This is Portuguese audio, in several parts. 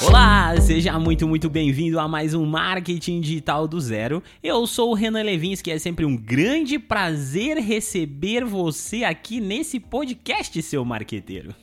我吧。Seja muito, muito bem-vindo a mais um Marketing Digital do Zero. Eu sou o Renan Levins, que é sempre um grande prazer receber você aqui nesse podcast, seu marqueteiro.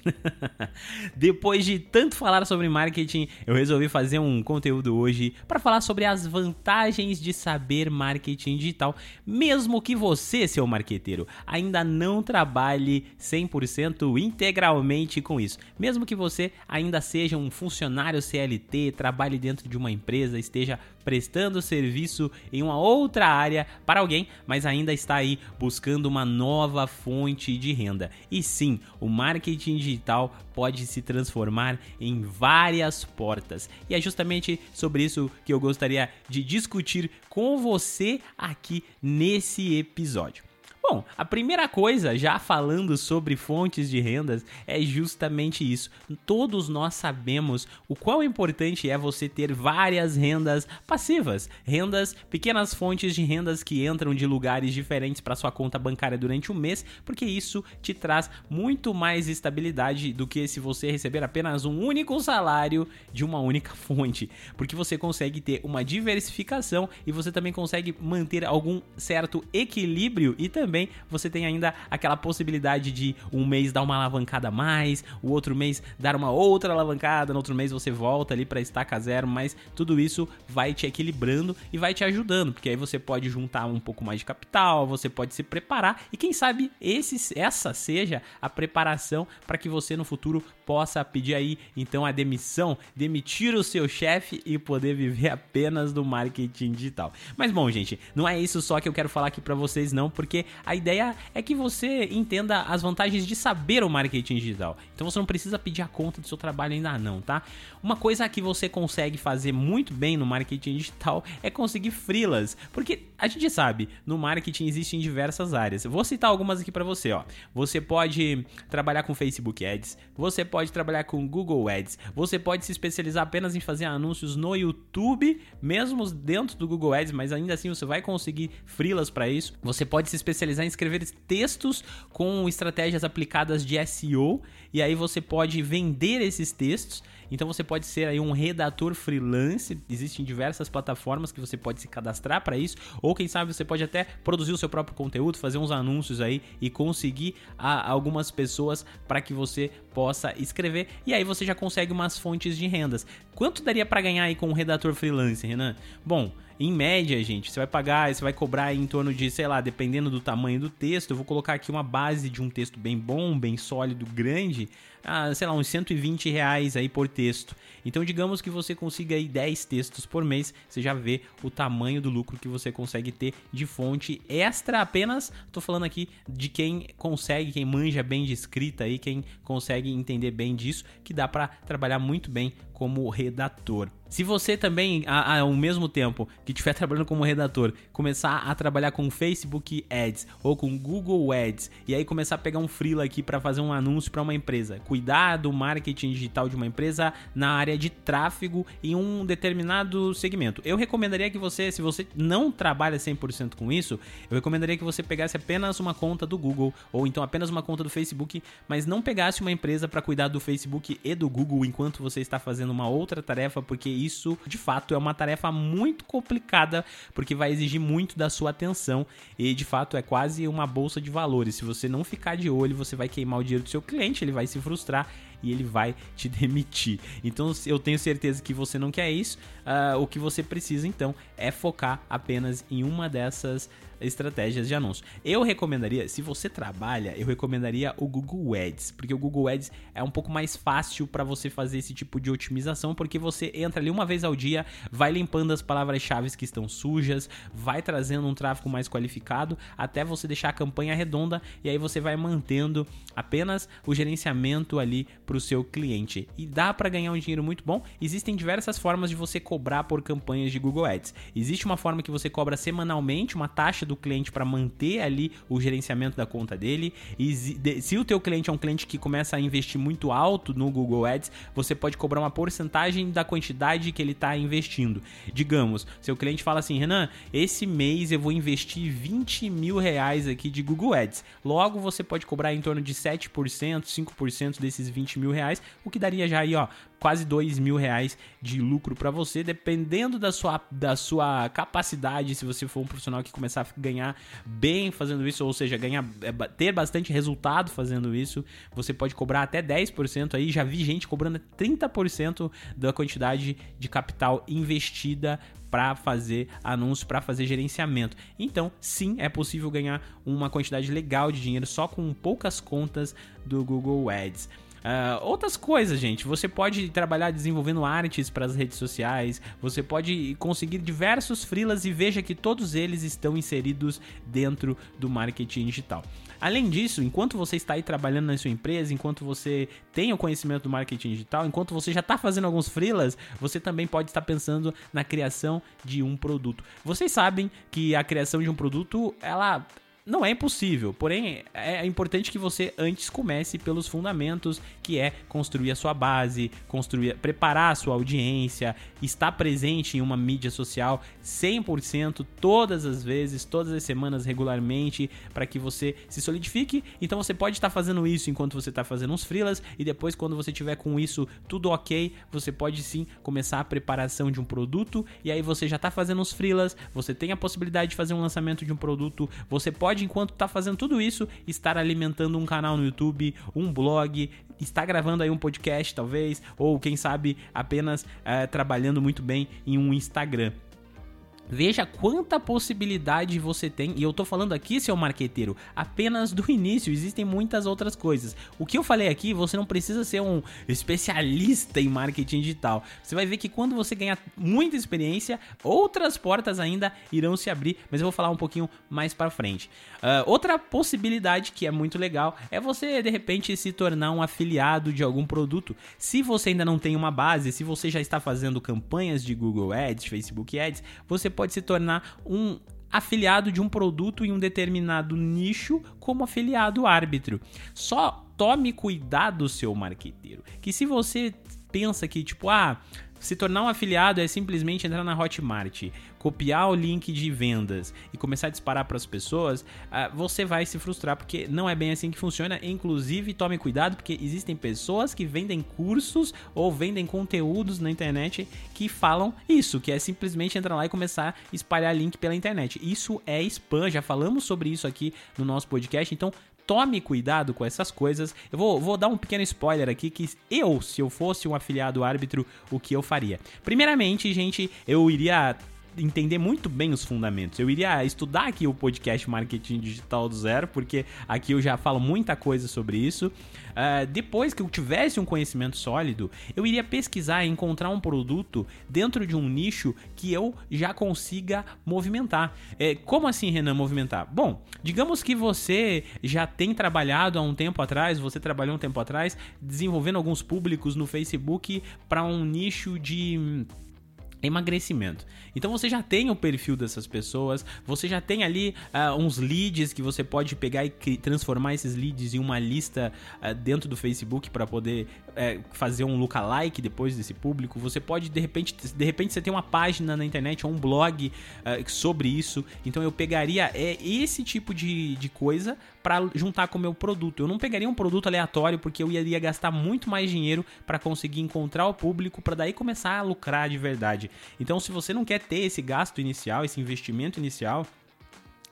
Depois de tanto falar sobre marketing, eu resolvi fazer um conteúdo hoje para falar sobre as vantagens de saber marketing digital, mesmo que você, seu marqueteiro, ainda não trabalhe 100% integralmente com isso. Mesmo que você ainda seja um funcionário CLT, trabalhe dentro de uma empresa, esteja prestando serviço em uma outra área para alguém, mas ainda está aí buscando uma nova fonte de renda. E sim, o marketing digital pode se transformar em várias portas. E é justamente sobre isso que eu gostaria de discutir com você aqui nesse episódio. Bom, a primeira coisa, já falando sobre fontes de rendas, é justamente isso. Todos nós sabemos o quão importante é você ter várias rendas passivas, rendas, pequenas fontes de rendas que entram de lugares diferentes para sua conta bancária durante um mês, porque isso te traz muito mais estabilidade do que se você receber apenas um único salário de uma única fonte, porque você consegue ter uma diversificação e você também consegue manter algum certo equilíbrio e também também você tem ainda aquela possibilidade de um mês dar uma alavancada a mais, o outro mês dar uma outra alavancada, no outro mês você volta ali para estaca zero, mas tudo isso vai te equilibrando e vai te ajudando, porque aí você pode juntar um pouco mais de capital, você pode se preparar e quem sabe esse, essa seja a preparação para que você no futuro possa pedir aí então a demissão, demitir o seu chefe e poder viver apenas do marketing digital. Mas bom, gente, não é isso só que eu quero falar aqui para vocês não, porque a ideia é que você entenda as vantagens de saber o marketing digital. Então você não precisa pedir a conta do seu trabalho ainda não, tá? Uma coisa que você consegue fazer muito bem no marketing digital é conseguir freelas, porque a gente sabe, no marketing existem diversas áreas. Vou citar algumas aqui para você, ó. Você pode trabalhar com Facebook Ads, você pode trabalhar com Google Ads, você pode se especializar apenas em fazer anúncios no YouTube, mesmo dentro do Google Ads, mas ainda assim você vai conseguir freelas para isso. Você pode se especializar em escrever textos com estratégias aplicadas de SEO e aí você pode vender esses textos. Então você pode ser aí um redator freelance, existem diversas plataformas que você pode se cadastrar para isso, ou quem sabe você pode até produzir o seu próprio conteúdo, fazer uns anúncios aí e conseguir algumas pessoas para que você possa escrever. E aí você já consegue umas fontes de rendas. Quanto daria para ganhar aí com um redator freelance, Renan? Bom, em média, gente, você vai pagar, você vai cobrar em torno de, sei lá, dependendo do tamanho do texto, eu vou colocar aqui uma base de um texto bem bom, bem sólido, grande, ah, sei lá, uns 120 reais aí por texto. Então, digamos que você consiga aí 10 textos por mês, você já vê o tamanho do lucro que você consegue ter de fonte extra apenas. Tô falando aqui de quem consegue, quem manja bem de escrita aí, quem consegue entender bem disso, que dá para trabalhar muito bem como redator. Se você também, ao mesmo tempo que estiver trabalhando como redator, começar a trabalhar com Facebook Ads ou com Google Ads e aí começar a pegar um freela aqui para fazer um anúncio para uma empresa, cuidar do marketing digital de uma empresa na área de tráfego em um determinado segmento. Eu recomendaria que você, se você não trabalha 100% com isso, eu recomendaria que você pegasse apenas uma conta do Google ou então apenas uma conta do Facebook, mas não pegasse uma empresa para cuidar do Facebook e do Google enquanto você está fazendo uma outra tarefa, porque isso de fato é uma tarefa muito complicada, porque vai exigir muito da sua atenção e de fato é quase uma bolsa de valores. Se você não ficar de olho, você vai queimar o dinheiro do seu cliente, ele vai se frustrar e ele vai te demitir. Então eu tenho certeza que você não quer isso. Uh, o que você precisa então é focar apenas em uma dessas estratégias de anúncio. Eu recomendaria, se você trabalha, eu recomendaria o Google Ads, porque o Google Ads é um pouco mais fácil para você fazer esse tipo de otimização, porque você entra ali uma vez ao dia, vai limpando as palavras-chave que estão sujas, vai trazendo um tráfego mais qualificado, até você deixar a campanha redonda e aí você vai mantendo apenas o gerenciamento ali para o seu cliente. E dá para ganhar um dinheiro muito bom. Existem diversas formas de você cobrar por campanhas de Google Ads. Existe uma forma que você cobra semanalmente uma taxa do cliente para manter ali o gerenciamento da conta dele. E se o teu cliente é um cliente que começa a investir muito alto no Google Ads, você pode cobrar uma porcentagem da quantidade que ele está investindo. Digamos, seu cliente fala assim, Renan, esse mês eu vou investir 20 mil reais aqui de Google Ads. Logo, você pode cobrar em torno de 7%, 5% desses 20 20 mil reais, o que daria já aí, ó, quase 2 mil reais de lucro para você, dependendo da sua, da sua capacidade, se você for um profissional que começar a ganhar bem fazendo isso, ou seja, ganhar, é, ter bastante resultado fazendo isso, você pode cobrar até 10% aí, já vi gente cobrando 30% da quantidade de capital investida para fazer anúncio, para fazer gerenciamento. Então, sim, é possível ganhar uma quantidade legal de dinheiro só com poucas contas do Google Ads. Uh, outras coisas, gente. Você pode trabalhar desenvolvendo artes para as redes sociais. Você pode conseguir diversos freelas e veja que todos eles estão inseridos dentro do marketing digital. Além disso, enquanto você está aí trabalhando na sua empresa, enquanto você tem o conhecimento do marketing digital, enquanto você já está fazendo alguns freelas, você também pode estar pensando na criação de um produto. Vocês sabem que a criação de um produto, ela não é impossível, porém é importante que você antes comece pelos fundamentos, que é construir a sua base, construir, preparar a sua audiência, estar presente em uma mídia social 100% todas as vezes, todas as semanas regularmente, para que você se solidifique. Então você pode estar fazendo isso enquanto você está fazendo uns freelas e depois quando você tiver com isso tudo ok, você pode sim começar a preparação de um produto e aí você já está fazendo uns freelas, você tem a possibilidade de fazer um lançamento de um produto, você pode pode, enquanto tá fazendo tudo isso, estar alimentando um canal no YouTube, um blog, estar gravando aí um podcast, talvez, ou quem sabe apenas é, trabalhando muito bem em um Instagram. Veja quanta possibilidade você tem, e eu tô falando aqui, seu marqueteiro, apenas do início, existem muitas outras coisas. O que eu falei aqui, você não precisa ser um especialista em marketing digital. Você vai ver que quando você ganhar muita experiência, outras portas ainda irão se abrir, mas eu vou falar um pouquinho mais para frente. Uh, outra possibilidade que é muito legal é você de repente se tornar um afiliado de algum produto. Se você ainda não tem uma base, se você já está fazendo campanhas de Google Ads, Facebook Ads, você pode se tornar um afiliado de um produto em um determinado nicho como afiliado árbitro. Só tome cuidado, seu marqueteiro, que se você pensa que tipo, ah, se tornar um afiliado é simplesmente entrar na Hotmart, copiar o link de vendas e começar a disparar para as pessoas, uh, você vai se frustrar porque não é bem assim que funciona. Inclusive, tome cuidado porque existem pessoas que vendem cursos ou vendem conteúdos na internet que falam isso, que é simplesmente entrar lá e começar a espalhar link pela internet. Isso é spam, já falamos sobre isso aqui no nosso podcast, então tome cuidado com essas coisas. Eu vou, vou dar um pequeno spoiler aqui que eu, se eu fosse um afiliado árbitro, o que eu faria. Primeiramente, gente, eu iria entender muito bem os fundamentos. Eu iria estudar aqui o podcast Marketing Digital do Zero, porque aqui eu já falo muita coisa sobre isso. Uh, depois que eu tivesse um conhecimento sólido, eu iria pesquisar e encontrar um produto dentro de um nicho que eu já consiga movimentar. É, como assim, Renan, movimentar? Bom, digamos que você já tem trabalhado há um tempo atrás, você trabalhou um tempo atrás, desenvolvendo alguns públicos no Facebook para um nicho de emagrecimento. Então você já tem o perfil dessas pessoas, você já tem ali uh, uns leads que você pode pegar e transformar esses leads em uma lista uh, dentro do Facebook para poder uh, fazer um lookalike depois desse público. Você pode de repente, de repente você tem uma página na internet ou um blog sobre isso. Então eu pegaria é, esse tipo de, de coisa para juntar com o meu produto. Eu não pegaria um produto aleatório porque eu iria gastar muito mais dinheiro para conseguir encontrar o público para daí começar a lucrar de verdade. Então, se você não quer ter esse gasto inicial, esse investimento inicial,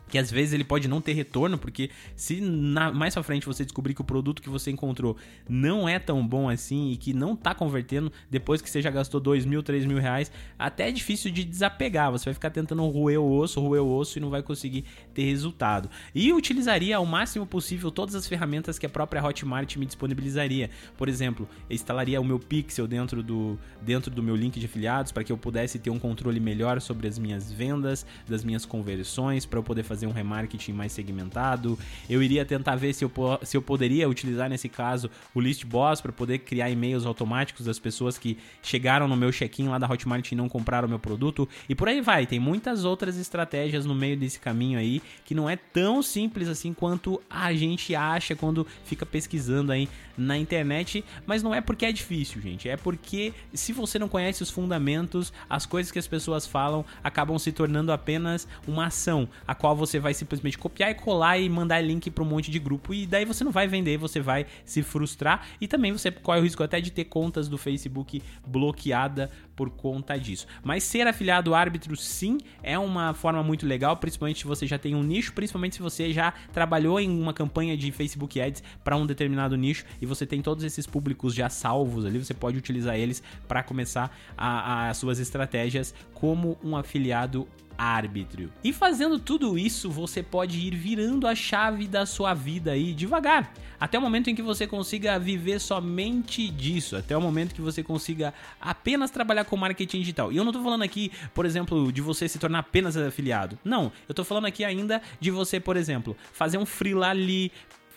que às vezes ele pode não ter retorno, porque se na, mais pra frente você descobrir que o produto que você encontrou não é tão bom assim e que não tá convertendo depois que você já gastou dois mil, três mil reais, até é difícil de desapegar. Você vai ficar tentando roer o osso, roer o osso e não vai conseguir ter resultado. E utilizaria ao máximo possível todas as ferramentas que a própria Hotmart me disponibilizaria. Por exemplo, instalaria o meu Pixel dentro do, dentro do meu link de afiliados para que eu pudesse ter um controle melhor sobre as minhas vendas, das minhas conversões, para eu poder fazer fazer um remarketing mais segmentado. Eu iria tentar ver se eu, se eu poderia utilizar nesse caso o List Boss para poder criar e-mails automáticos das pessoas que chegaram no meu check-in lá da Hotmart e não compraram o meu produto. E por aí vai, tem muitas outras estratégias no meio desse caminho aí que não é tão simples assim quanto a gente acha quando fica pesquisando aí na internet, mas não é porque é difícil, gente, é porque se você não conhece os fundamentos, as coisas que as pessoas falam acabam se tornando apenas uma ação a qual você vai simplesmente copiar e colar e mandar link para um monte de grupo. E daí você não vai vender, você vai se frustrar. E também você corre o risco até de ter contas do Facebook bloqueada por conta disso. Mas ser afiliado árbitro sim é uma forma muito legal, principalmente se você já tem um nicho, principalmente se você já trabalhou em uma campanha de Facebook Ads para um determinado nicho e você tem todos esses públicos já salvos ali, você pode utilizar eles para começar as suas estratégias como um afiliado árbitro. E fazendo tudo isso, você pode ir virando a chave da sua vida aí devagar, até o momento em que você consiga viver somente disso, até o momento que você consiga apenas trabalhar com marketing digital. E eu não tô falando aqui, por exemplo, de você se tornar apenas afiliado. Não, eu tô falando aqui ainda de você, por exemplo, fazer um freela ali,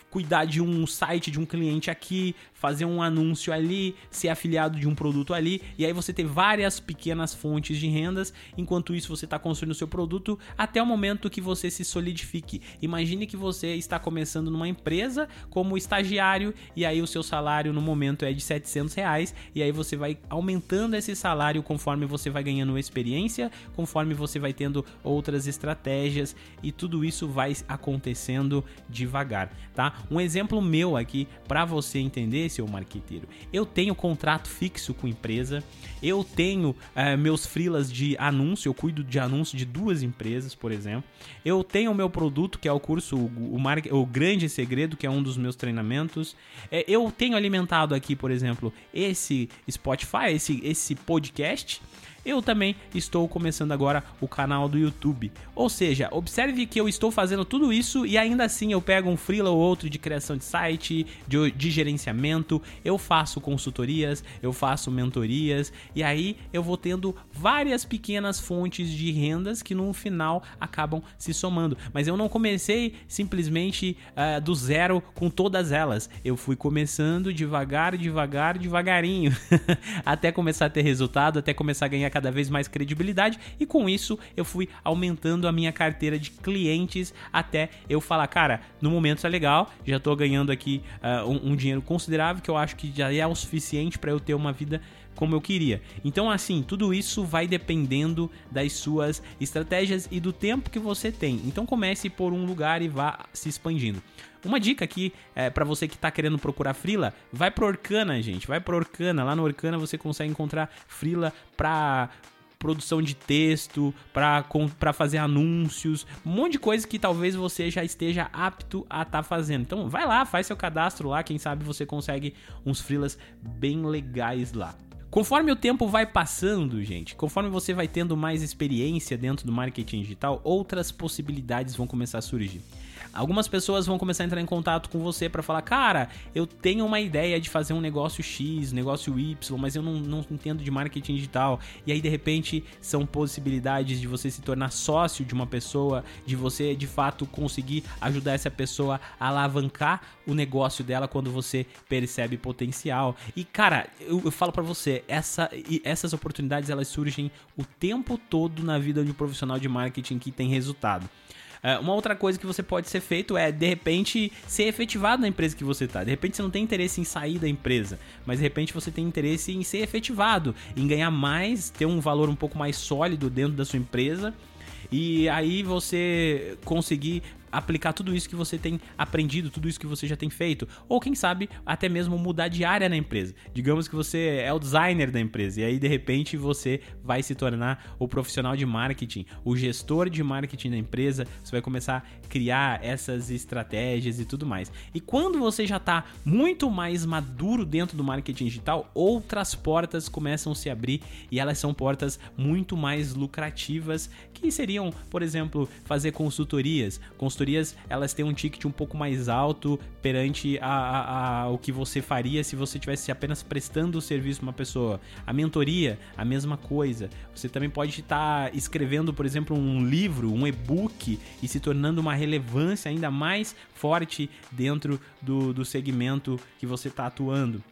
cuidar de um site de um cliente aqui, fazer um anúncio ali, ser afiliado de um produto ali, e aí você ter várias pequenas fontes de rendas, enquanto isso você está construindo o seu produto até o momento que você se solidifique. Imagine que você está começando numa empresa como estagiário e aí o seu salário no momento é de 700 reais e aí você vai aumentando esse salário conforme você vai ganhando experiência, conforme você vai tendo outras estratégias e tudo isso vai acontecendo devagar, tá? Um exemplo meu aqui para você entender seu marqueteiro. Eu tenho contrato fixo com empresa, eu tenho uh, meus freelas de anúncio, eu cuido de anúncio de duas empresas, por exemplo. Eu tenho o meu produto, que é o curso, o, o, Mar o Grande Segredo, que é um dos meus treinamentos. É, eu tenho alimentado aqui, por exemplo, esse Spotify, esse, esse podcast eu também estou começando agora o canal do YouTube. Ou seja, observe que eu estou fazendo tudo isso e ainda assim eu pego um freela ou outro de criação de site, de, de gerenciamento, eu faço consultorias, eu faço mentorias e aí eu vou tendo várias pequenas fontes de rendas que no final acabam se somando. Mas eu não comecei simplesmente uh, do zero com todas elas. Eu fui começando devagar, devagar, devagarinho, até começar a ter resultado, até começar a ganhar cada vez mais credibilidade e com isso eu fui aumentando a minha carteira de clientes até eu falar, cara, no momento é legal, já tô ganhando aqui uh, um, um dinheiro considerável que eu acho que já é o suficiente para eu ter uma vida como eu queria. Então, assim, tudo isso vai dependendo das suas estratégias e do tempo que você tem. Então, comece por um lugar e vá se expandindo. Uma dica aqui é, para você que está querendo procurar frila, vai pro Orkana, gente. Vai pro Orkana. Lá no Orkana você consegue encontrar frila para produção de texto, para fazer anúncios, um monte de coisa que talvez você já esteja apto a estar tá fazendo. Então vai lá, faz seu cadastro lá, quem sabe você consegue uns frilas bem legais lá. Conforme o tempo vai passando, gente, conforme você vai tendo mais experiência dentro do marketing digital, outras possibilidades vão começar a surgir. Algumas pessoas vão começar a entrar em contato com você para falar: Cara, eu tenho uma ideia de fazer um negócio X, negócio Y, mas eu não, não entendo de marketing digital. E aí, de repente, são possibilidades de você se tornar sócio de uma pessoa, de você de fato conseguir ajudar essa pessoa a alavancar o negócio dela quando você percebe potencial. E, cara, eu, eu falo para você: essa, essas oportunidades elas surgem o tempo todo na vida de um profissional de marketing que tem resultado. É, uma outra coisa que você pode ser feito é, de repente, ser efetivado na empresa que você está. De repente você não tem interesse em sair da empresa, mas de repente você tem interesse em ser efetivado, em ganhar mais, ter um valor um pouco mais sólido dentro da sua empresa. E aí você conseguir aplicar tudo isso que você tem aprendido, tudo isso que você já tem feito, ou quem sabe até mesmo mudar de área na empresa. Digamos que você é o designer da empresa e aí de repente você vai se tornar o profissional de marketing, o gestor de marketing da empresa, você vai começar a criar essas estratégias e tudo mais. E quando você já está muito mais maduro dentro do marketing digital, outras portas começam a se abrir e elas são portas muito mais lucrativas, que seriam, por exemplo, fazer consultorias, consultorias consultorias elas têm um ticket um pouco mais alto perante a, a, a o que você faria se você tivesse apenas prestando o serviço uma pessoa. A mentoria, a mesma coisa. Você também pode estar escrevendo, por exemplo, um livro, um e-book e se tornando uma relevância ainda mais forte dentro do, do segmento que você está atuando.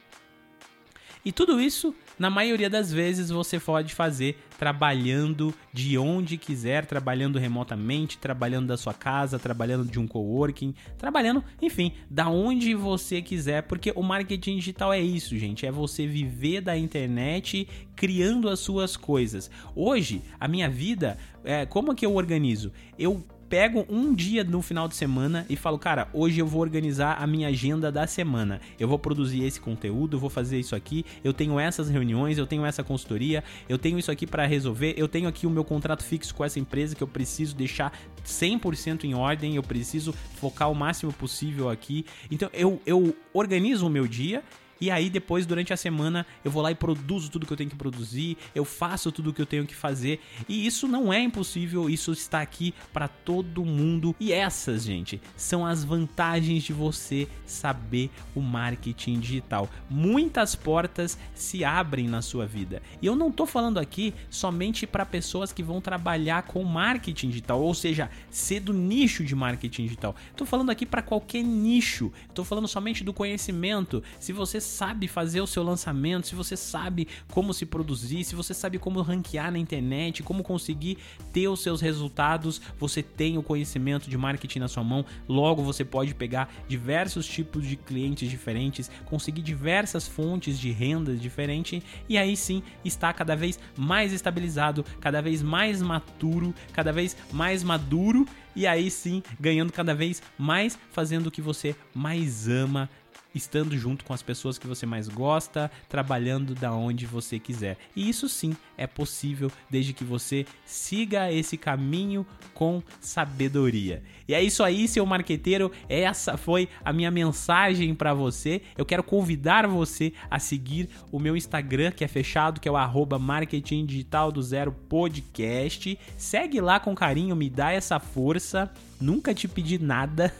E tudo isso na maioria das vezes você pode fazer trabalhando de onde quiser, trabalhando remotamente, trabalhando da sua casa, trabalhando de um coworking, trabalhando, enfim, da onde você quiser, porque o marketing digital é isso, gente, é você viver da internet criando as suas coisas. Hoje, a minha vida, é, como é que eu organizo? Eu pego um dia no final de semana e falo, cara, hoje eu vou organizar a minha agenda da semana. Eu vou produzir esse conteúdo, eu vou fazer isso aqui, eu tenho essas reuniões, eu tenho essa consultoria, eu tenho isso aqui para resolver, eu tenho aqui o meu contrato fixo com essa empresa que eu preciso deixar 100% em ordem, eu preciso focar o máximo possível aqui. Então eu, eu organizo o meu dia e aí depois, durante a semana, eu vou lá e produzo tudo que eu tenho que produzir, eu faço tudo que eu tenho que fazer. E isso não é impossível, isso está aqui para todo mundo. E essas, gente, são as vantagens de você saber o marketing digital. Muitas portas se abrem na sua vida. E eu não estou falando aqui somente para pessoas que vão trabalhar com marketing digital, ou seja, ser do nicho de marketing digital. Estou falando aqui para qualquer nicho. Estou falando somente do conhecimento. Se você sabe fazer o seu lançamento, se você sabe como se produzir, se você sabe como ranquear na internet, como conseguir ter os seus resultados, você tem o conhecimento de marketing na sua mão, logo você pode pegar diversos tipos de clientes diferentes, conseguir diversas fontes de renda diferentes e aí sim está cada vez mais estabilizado, cada vez mais maturo, cada vez mais maduro e aí sim ganhando cada vez mais, fazendo o que você mais ama estando junto com as pessoas que você mais gosta, trabalhando da onde você quiser. E isso sim é possível desde que você siga esse caminho com sabedoria. E é isso aí, seu marqueteiro. Essa foi a minha mensagem para você. Eu quero convidar você a seguir o meu Instagram, que é fechado, que é o arroba marketing digital do zero podcast. Segue lá com carinho, me dá essa força. Nunca te pedi nada.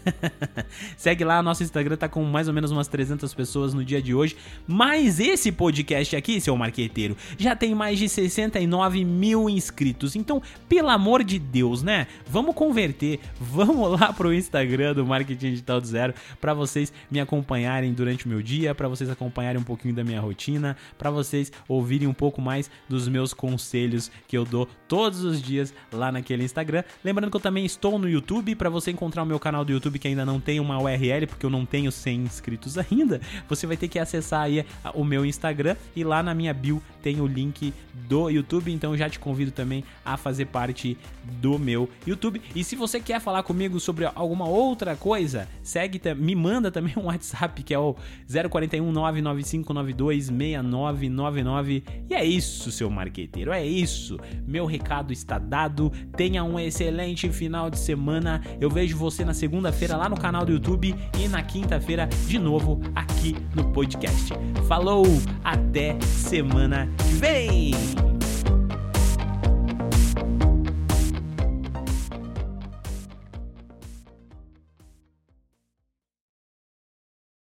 Segue lá, nosso Instagram tá com mais ou menos umas 300 pessoas no dia de hoje. Mas esse podcast aqui, seu marqueteiro, já tem mais de 69 mil inscritos. Então, pelo amor de Deus, né? Vamos converter, vamos lá pro Instagram do Marketing Digital do Zero para vocês me acompanharem durante o meu dia, para vocês acompanharem um pouquinho da minha rotina, para vocês ouvirem um pouco mais dos meus conselhos que eu dou todos os dias lá naquele Instagram. Lembrando que eu também estou no YouTube, para você encontrar o meu canal do YouTube que ainda não tem uma URL, porque eu não tenho 100 inscritos ainda, você vai ter que acessar aí o meu Instagram e lá na minha bio tem o link do YouTube, então já te convido também a fazer parte do meu YouTube. E se você quer falar comigo sobre alguma outra coisa, segue, me manda também um WhatsApp que é o 041 99592 6999. E é isso, seu marqueteiro, é isso. Meu recado está dado. Tenha um excelente final de Eu vejo você na segunda-feira lá no canal do YouTube e na quinta-feira de novo aqui no podcast. Falou, até semana que vem!